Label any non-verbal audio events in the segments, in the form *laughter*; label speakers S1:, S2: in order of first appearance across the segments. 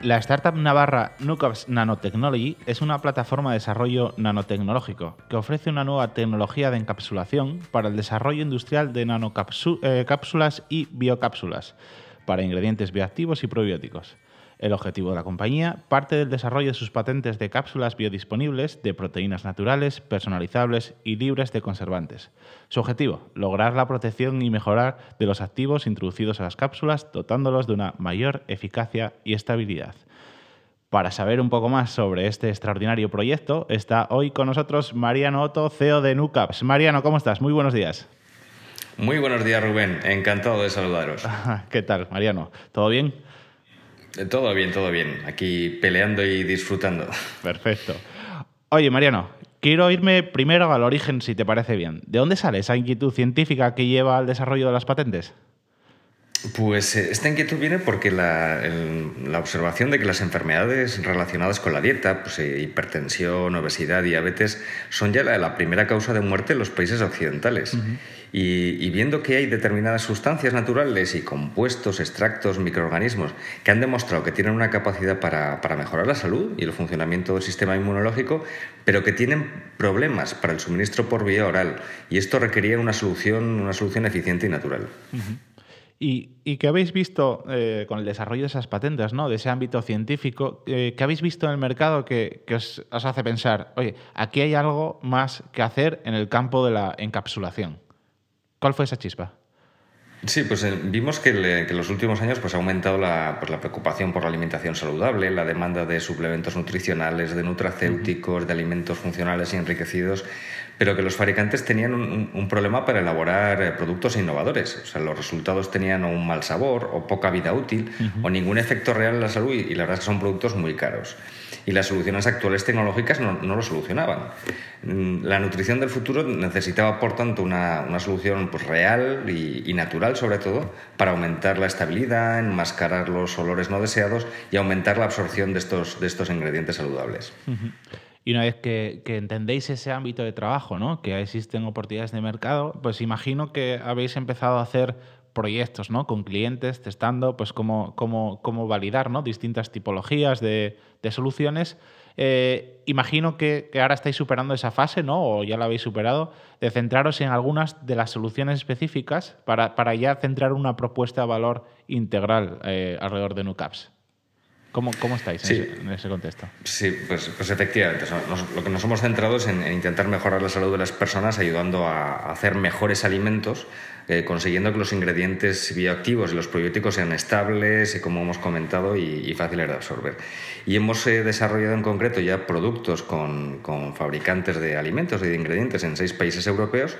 S1: La startup navarra Nucaps Nanotechnology es una plataforma de desarrollo nanotecnológico que ofrece una nueva tecnología de encapsulación para el desarrollo industrial de nanocápsulas y biocápsulas para ingredientes bioactivos y probióticos. El objetivo de la compañía parte del desarrollo de sus patentes de cápsulas biodisponibles de proteínas naturales, personalizables y libres de conservantes. Su objetivo, lograr la protección y mejorar de los activos introducidos a las cápsulas, dotándolos de una mayor eficacia y estabilidad. Para saber un poco más sobre este extraordinario proyecto, está hoy con nosotros Mariano Otto, CEO de Nucaps. Mariano, ¿cómo estás? Muy buenos días.
S2: Muy buenos días, Rubén. Encantado de saludaros. *laughs*
S1: ¿Qué tal, Mariano? ¿Todo bien?
S2: Eh, todo bien, todo bien. Aquí peleando y disfrutando. *laughs*
S1: Perfecto. Oye, Mariano, quiero irme primero al origen, si te parece bien. ¿De dónde sale esa inquietud científica que lleva al desarrollo de las patentes?
S2: Pues eh, esta inquietud viene porque la, observación de que las enfermedades relacionadas con la dieta, pues, eh, hipertensión, obesidad, diabetes, son ya la, primera causa de muerte en los países occidentales. Y, viendo que hay determinadas sustancias naturales y compuestos, extractos, microorganismos que han demostrado que tienen una capacidad para, para, mejorar la salud y el funcionamiento del sistema inmunológico, pero que tienen problemas para el suministro por vía oral. Y esto requería una solución, una solución eficiente y natural.
S1: Y, y que habéis visto eh, con el desarrollo de esas patentes, ¿no? de ese ámbito científico, eh, que habéis visto en el mercado que, os, hace pensar, oye, aquí hay algo más que hacer en el campo de la encapsulación. ¿Cuál fue esa chispa?
S2: Sí, pues eh, vimos que, en los últimos años pues, ha aumentado la, pues, la, preocupación por la alimentación saludable, la demanda de suplementos nutricionales, de nutracéuticos, de alimentos funcionales y enriquecidos pero que los fabricantes tenían un, problema para elaborar eh, productos innovadores. O sea, los resultados tenían un mal sabor o poca vida útil o ningún efecto real en la salud y, la verdad es que son productos muy caros. Y las soluciones actuales tecnológicas no, lo solucionaban. Mm, la nutrición del futuro necesitaba, por tanto, una, solución pues, real y, natural, sobre todo, para aumentar la estabilidad, enmascarar los olores no deseados y aumentar la absorción de estos, de estos ingredientes saludables.
S1: Y una vez que, entendéis ese ámbito de trabajo, ¿no? que existen oportunidades de mercado, pues imagino que habéis empezado a hacer proyectos ¿no? con clientes, testando pues cómo, cómo, cómo validar ¿no? distintas tipologías de, soluciones. Eh, imagino que, ahora estáis superando esa fase, ¿no? o ya la habéis superado, de centraros en algunas de las soluciones específicas para, para ya centrar una propuesta de valor integral eh, alrededor de NuCaps. ¿Cómo, cómo estáis en, ese, contexto?
S2: Sí, pues, pues efectivamente. lo que nos hemos centrado es en, intentar mejorar la salud de las personas, ayudando a, hacer mejores alimentos, eh, consiguiendo que los ingredientes bioactivos y los probióticos sean estables, y, como hemos comentado, y, fáciles de absorber. Y hemos eh, desarrollado en concreto ya productos con, con fabricantes de alimentos y de ingredientes en seis países europeos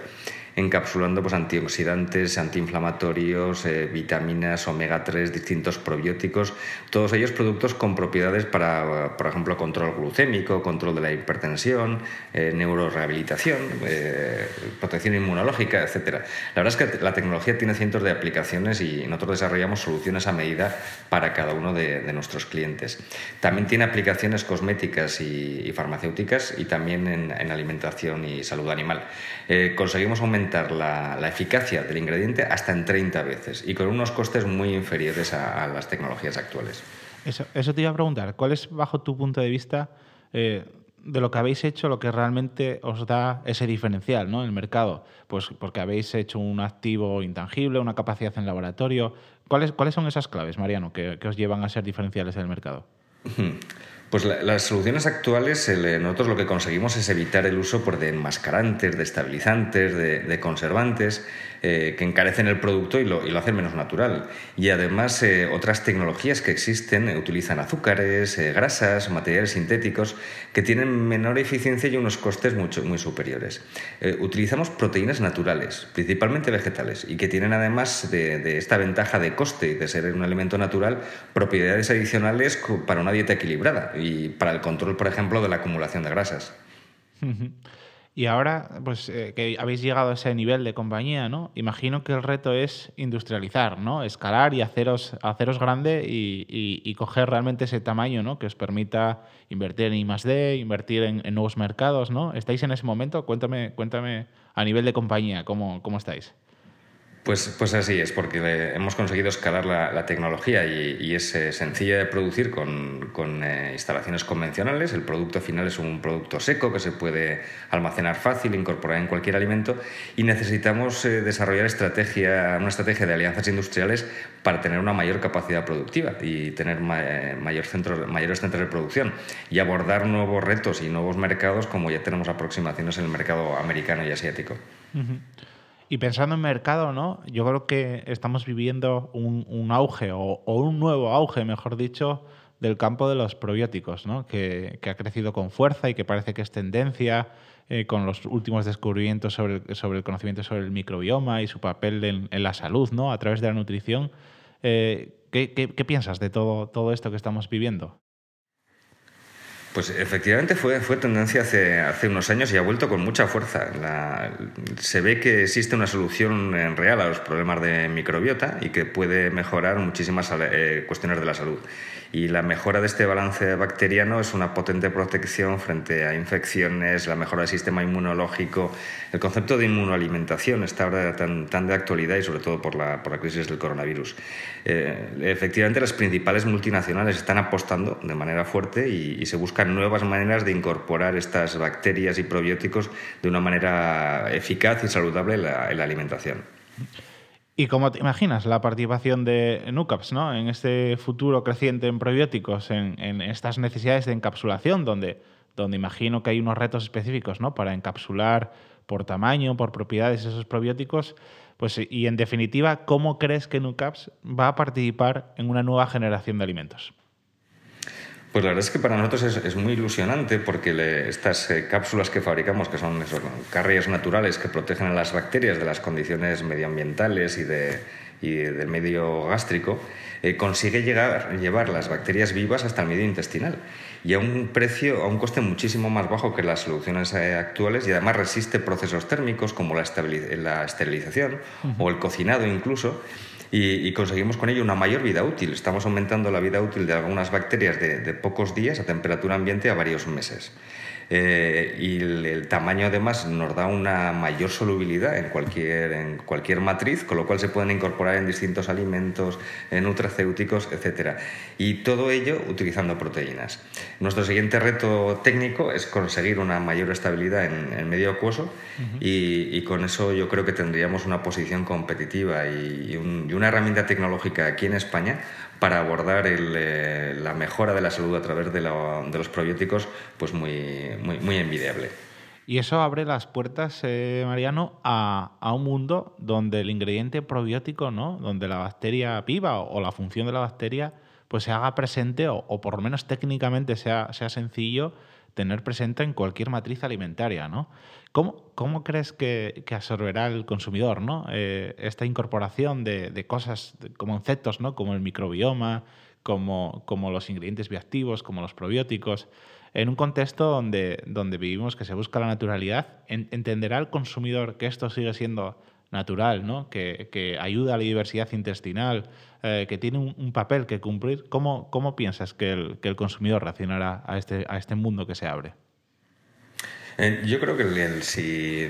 S2: encapsulando pues, antioxidantes, antiinflamatorios, eh, vitaminas, omega 3, distintos probióticos, todos ellos productos con propiedades para, por ejemplo, control glucémico, control de la hipertensión, eh, neurorehabilitación, eh, protección inmunológica, etc. La verdad es que la tecnología tiene cientos de aplicaciones y nosotros desarrollamos soluciones a medida para cada uno de, nuestros clientes. También tiene aplicaciones cosméticas y, farmacéuticas y también en, en, alimentación y salud animal. conseguimos aumentar la, eficacia del ingrediente hasta en 30 veces y con unos costes muy inferiores a, las tecnologías actuales.
S1: Eso, eso, te iba a preguntar, ¿cuál es bajo tu punto de vista eh, de lo que habéis hecho lo que realmente os da ese diferencial ¿no? en el mercado? Pues porque habéis hecho un activo intangible, una capacidad en laboratorio. ¿Cuáles, cuáles son esas claves, Mariano, que, que os llevan a ser diferenciales en el mercado? *laughs*
S2: Pues las soluciones actuales, nosotros lo que conseguimos es evitar el uso por de enmascarantes, de estabilizantes, de, conservantes, eh, que encarecen el producto y lo, hacen menos natural. Y además eh, otras tecnologías que existen utilizan azúcares, eh, grasas, materiales sintéticos que tienen menor eficiencia y unos costes mucho, muy superiores. utilizamos proteínas naturales, principalmente vegetales, y que tienen además de, de esta ventaja de coste de ser un alimento natural, propiedades adicionales para una dieta equilibrada y para el control, por ejemplo, de la acumulación de grasas. *laughs*
S1: Y ahora, pues eh, que habéis llegado a ese nivel de compañía, ¿no? Imagino que el reto es industrializar, ¿no? Escalar y haceros, haceros grande y, coger realmente ese tamaño, ¿no? Que os permita invertir en I+.D., invertir en, nuevos mercados, ¿no? ¿Estáis en ese momento? Cuéntame, cuéntame a nivel de compañía, ¿cómo, cómo estáis?
S2: Pues, pues así es, porque hemos conseguido escalar la, tecnología y, es eh, sencilla de producir con, eh, instalaciones convencionales. El producto final es un producto seco que se puede almacenar fácil, incorporar en cualquier alimento y necesitamos eh, desarrollar una estrategia de alianzas industriales para tener una mayor capacidad productiva y tener mayor centros, mayores centros de producción y abordar nuevos retos y nuevos mercados como ya tenemos aproximaciones en el mercado americano y asiático.
S1: Y pensando en mercado, ¿no? Yo creo que estamos viviendo un, auge, o, un nuevo auge, mejor dicho, del campo de los probióticos, ¿no? Que, ha crecido con fuerza y que parece que es tendencia eh, con los últimos descubrimientos sobre, sobre el conocimiento sobre el microbioma y su papel en, la salud, ¿no? A través de la nutrición. Eh, ¿qué, qué, piensas de todo, todo esto que estamos viviendo?
S2: Pues efectivamente fue, fue tendencia hace, hace unos años y ha vuelto con mucha fuerza. se ve que existe una solución real a los problemas de microbiota y que puede mejorar muchísimas eh, cuestiones de la salud. Y la mejora de este balance bacteriano es una potente protección frente a infecciones, la mejora del sistema inmunológico. El concepto de inmunoalimentación está ahora tan, tan de actualidad y sobre todo por la, por la crisis del coronavirus. Eh, efectivamente, las principales multinacionales están apostando de manera fuerte y, se nuevas maneras de incorporar estas bacterias y probióticos de una manera eficaz y saludable en la, en alimentación.
S1: ¿Y cómo te imaginas la participación de NUCAPS ¿no? en este futuro creciente en probióticos, en, estas necesidades de encapsulación, donde, donde imagino que hay unos retos específicos ¿no? para encapsular por tamaño, por propiedades esos probióticos? Pues, y en definitiva, ¿cómo crees que NUCAPS va a participar en una nueva generación de alimentos?
S2: Pues la verdad es que para nosotros es, muy ilusionante porque estas eh, cápsulas que fabricamos, que son esos carriers naturales que protegen a las bacterias de las condiciones medioambientales y, de, del medio gástrico, eh, consigue llegar, llevar las bacterias vivas hasta el medio intestinal. Y a un precio, a un coste muchísimo más bajo que las soluciones eh, actuales y además resiste procesos térmicos como la, la esterilización o el cocinado incluso y, conseguimos con ello una mayor vida útil. Estamos aumentando la vida útil de algunas bacterias de, de pocos días a temperatura ambiente a varios meses. Eh, y el, tamaño además nos da una mayor solubilidad en cualquier, en cualquier matriz, con lo cual se pueden incorporar en distintos alimentos, en nutracéuticos, etc. Y todo ello utilizando proteínas. Nuestro siguiente reto técnico es conseguir una mayor estabilidad en el medio acuoso y, y, con eso yo creo que tendríamos una posición competitiva y, y una herramienta tecnológica aquí en España para abordar eh, la mejora de la salud a través de, los probióticos, pues muy, muy, envidiable.
S1: Y eso abre las puertas, eh, Mariano, a, un mundo donde el ingrediente probiótico, ¿no? donde la bacteria viva o, la función de la bacteria pues se haga presente o, por lo menos técnicamente sea, sea sencillo tener presente en cualquier matriz alimentaria. ¿no? ¿Cómo, cómo crees que, absorberá el consumidor ¿no? Eh, esta incorporación de, cosas, como conceptos ¿no? como el microbioma, como, como, los ingredientes bioactivos, como los probióticos, en un contexto donde, donde vivimos que se busca la naturalidad? ¿Entenderá el consumidor que esto sigue siendo natural, ¿no? que, que ayuda a la diversidad intestinal, eh, que tiene un, papel que cumplir? ¿Cómo, cómo piensas que el, que el consumidor reaccionará a este, a este mundo que se abre?
S2: Eh, yo creo que si,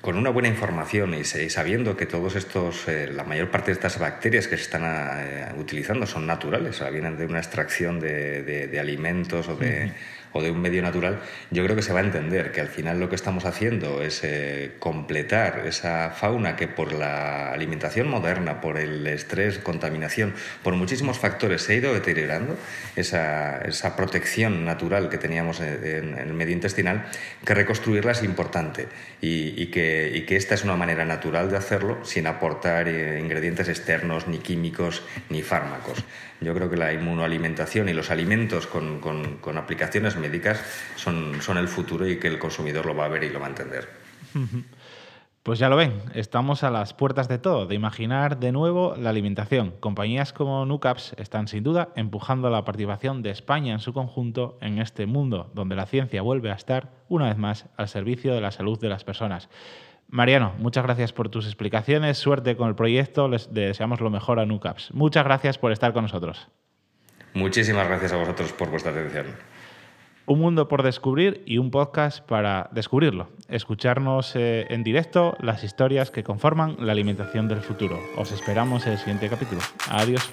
S2: con una buena información y, sabiendo que todos estos, eh, la mayor parte de estas bacterias que se están eh, utilizando son naturales, o vienen de una extracción de, alimentos o de o de un medio natural, yo creo que se va a entender que al final lo que estamos haciendo es eh, completar esa fauna que por la alimentación moderna, por el estrés, contaminación, por muchísimos factores se ha ido deteriorando, esa, esa protección natural que teníamos en, el medio intestinal, que reconstruirla es importante y, que, y, que, esta es una manera natural de hacerlo sin aportar eh, ingredientes externos, ni químicos, ni fármacos. Yo creo que la inmunoalimentación y los alimentos con, con, aplicaciones médicas son, son el futuro y que el consumidor lo va a ver y lo va a entender.
S1: Pues ya lo ven, estamos a las puertas de todo, de imaginar de nuevo la alimentación. Compañías como Nucaps están sin duda empujando la participación de España en su conjunto en este mundo, donde la ciencia vuelve a estar una vez más al servicio de la salud de las personas. Mariano, muchas gracias por tus explicaciones, suerte con el proyecto, les deseamos lo mejor a Nucaps. Muchas gracias por estar con nosotros.
S2: Muchísimas gracias a vosotros por vuestra atención.
S1: Un mundo por descubrir y un podcast para descubrirlo. Escucharnos eh, en directo las historias que conforman la alimentación del futuro. Os esperamos en el siguiente capítulo. Adiós.